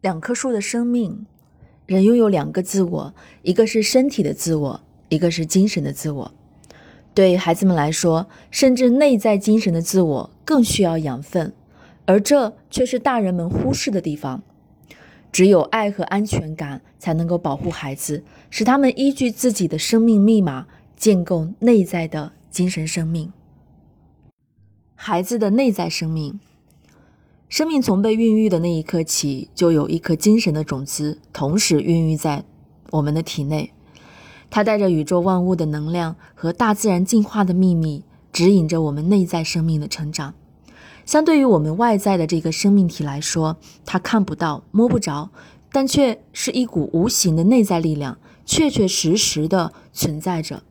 两棵树的生命，人拥有两个自我，一个是身体的自我，一个是精神的自我。对孩子们来说，甚至内在精神的自我更需要养分，而这却是大人们忽视的地方。只有爱和安全感才能够保护孩子，使他们依据自己的生命密码建构内在的精神生命。孩子的内在生命。生命从被孕育的那一刻起，就有一颗精神的种子，同时孕育在我们的体内。它带着宇宙万物的能量和大自然进化的秘密，指引着我们内在生命的成长。相对于我们外在的这个生命体来说，它看不到、摸不着，但却是一股无形的内在力量，确确实实的存在着。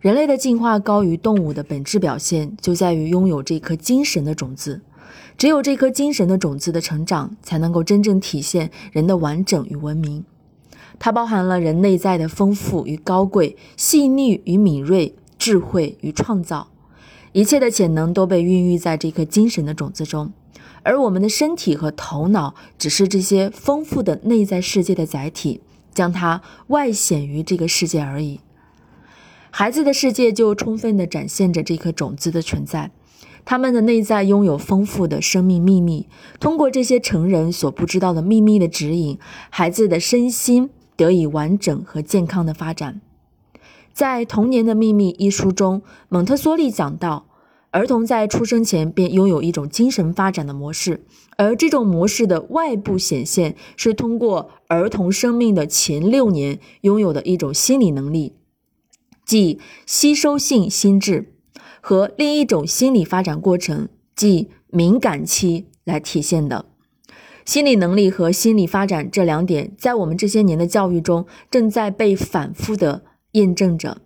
人类的进化高于动物的本质表现，就在于拥有这颗精神的种子。只有这颗精神的种子的成长，才能够真正体现人的完整与文明。它包含了人内在的丰富与高贵、细腻与敏锐、智慧与创造，一切的潜能都被孕育在这颗精神的种子中。而我们的身体和头脑，只是这些丰富的内在世界的载体，将它外显于这个世界而已。孩子的世界就充分地展现着这颗种子的存在。他们的内在拥有丰富的生命秘密，通过这些成人所不知道的秘密的指引，孩子的身心得以完整和健康的发展。在《童年的秘密》一书中，蒙特梭利讲到，儿童在出生前便拥有一种精神发展的模式，而这种模式的外部显现是通过儿童生命的前六年拥有的一种心理能力，即吸收性心智。和另一种心理发展过程，即敏感期来体现的心理能力和心理发展这两点，在我们这些年的教育中，正在被反复的验证着。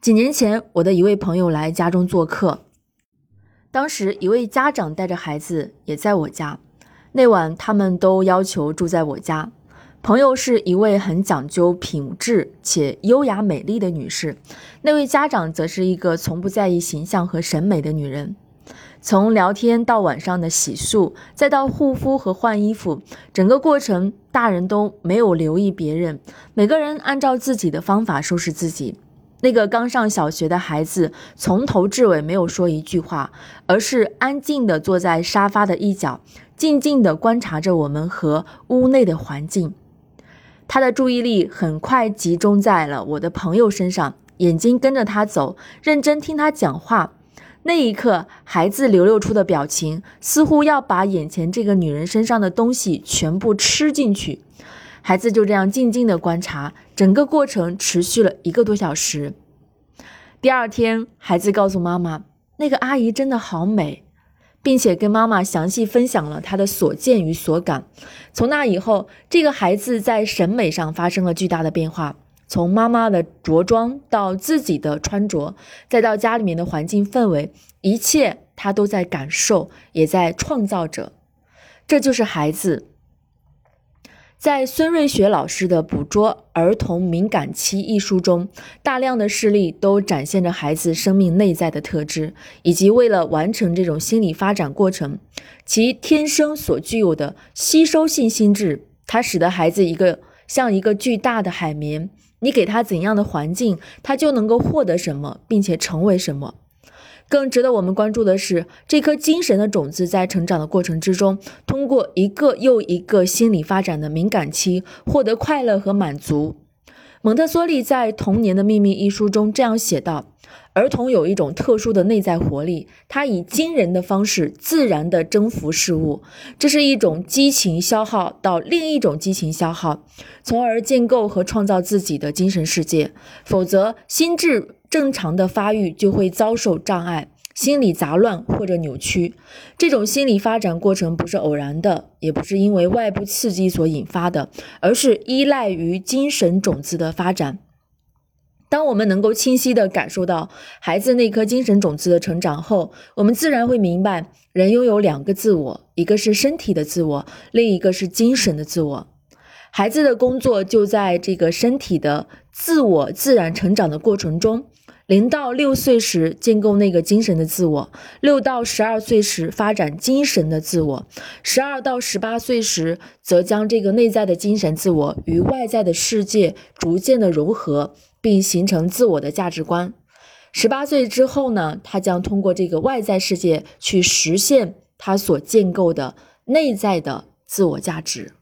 几年前，我的一位朋友来家中做客，当时一位家长带着孩子也在我家，那晚他们都要求住在我家。朋友是一位很讲究品质且优雅美丽的女士，那位家长则是一个从不在意形象和审美的女人。从聊天到晚上的洗漱，再到护肤和换衣服，整个过程大人都没有留意别人，每个人按照自己的方法收拾自己。那个刚上小学的孩子从头至尾没有说一句话，而是安静地坐在沙发的一角，静静地观察着我们和屋内的环境。他的注意力很快集中在了我的朋友身上，眼睛跟着他走，认真听他讲话。那一刻，孩子流露出的表情似乎要把眼前这个女人身上的东西全部吃进去。孩子就这样静静的观察，整个过程持续了一个多小时。第二天，孩子告诉妈妈：“那个阿姨真的好美。”并且跟妈妈详细分享了他的所见与所感。从那以后，这个孩子在审美上发生了巨大的变化，从妈妈的着装到自己的穿着，再到家里面的环境氛围，一切他都在感受，也在创造着。这就是孩子。在孙瑞雪老师的《捕捉儿童敏感期》一书中，大量的事例都展现着孩子生命内在的特质，以及为了完成这种心理发展过程，其天生所具有的吸收性心智，它使得孩子一个像一个巨大的海绵，你给他怎样的环境，他就能够获得什么，并且成为什么。更值得我们关注的是，这颗精神的种子在成长的过程之中，通过一个又一个心理发展的敏感期，获得快乐和满足。蒙特梭利在《童年的秘密》一书中这样写道：“儿童有一种特殊的内在活力，他以惊人的方式自然地征服事物，这是一种激情消耗到另一种激情消耗，从而建构和创造自己的精神世界。否则，心智。”正常的发育就会遭受障碍，心理杂乱或者扭曲。这种心理发展过程不是偶然的，也不是因为外部刺激所引发的，而是依赖于精神种子的发展。当我们能够清晰地感受到孩子那颗精神种子的成长后，我们自然会明白，人拥有两个自我，一个是身体的自我，另一个是精神的自我。孩子的工作就在这个身体的自我自然成长的过程中。零到六岁时建构那个精神的自我，六到十二岁时发展精神的自我，十二到十八岁时则将这个内在的精神自我与外在的世界逐渐的融合，并形成自我的价值观。十八岁之后呢，他将通过这个外在世界去实现他所建构的内在的自我价值。